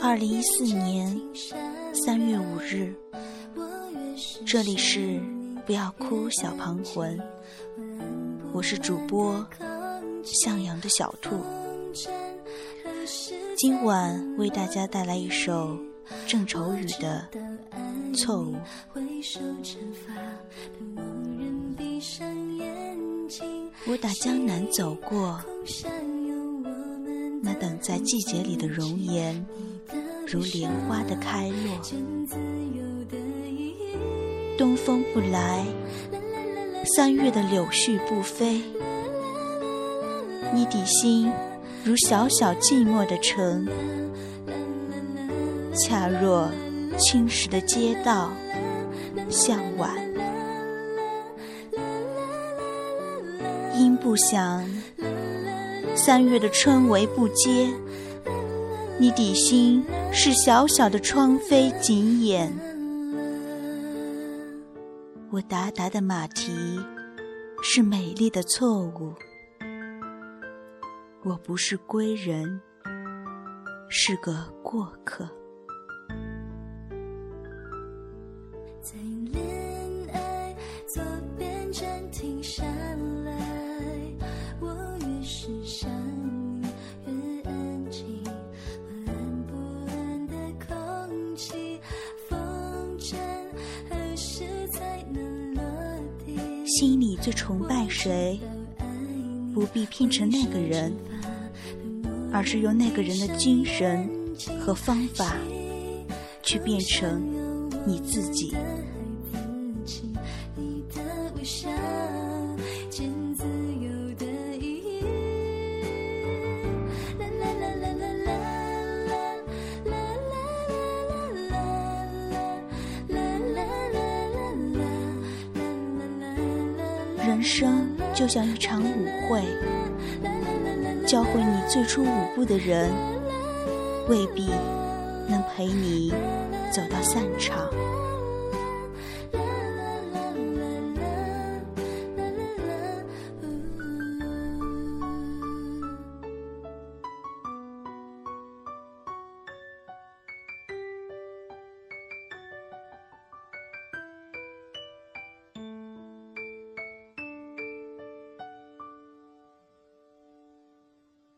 二零一四年三月五日，这里是不要哭小旁魂，我是主播向阳的小兔，今晚为大家带来一首郑愁予的《错误》。我打江南走过，那等在季节里的容颜，如莲花的开落。东风不来，三月的柳絮不飞，你底心如小小寂寞的城，恰若青石的街道，向晚。因不想，三月的春雷不接，你底心是小小的窗扉紧掩。我达达的马蹄是美丽的错误，我不是归人，是个过客。心里最崇拜谁，不必变成那个人，而是用那个人的精神和方法，去变成你自己。你的微笑人生就像一场舞会，教会你最初舞步的人，未必能陪你走到散场。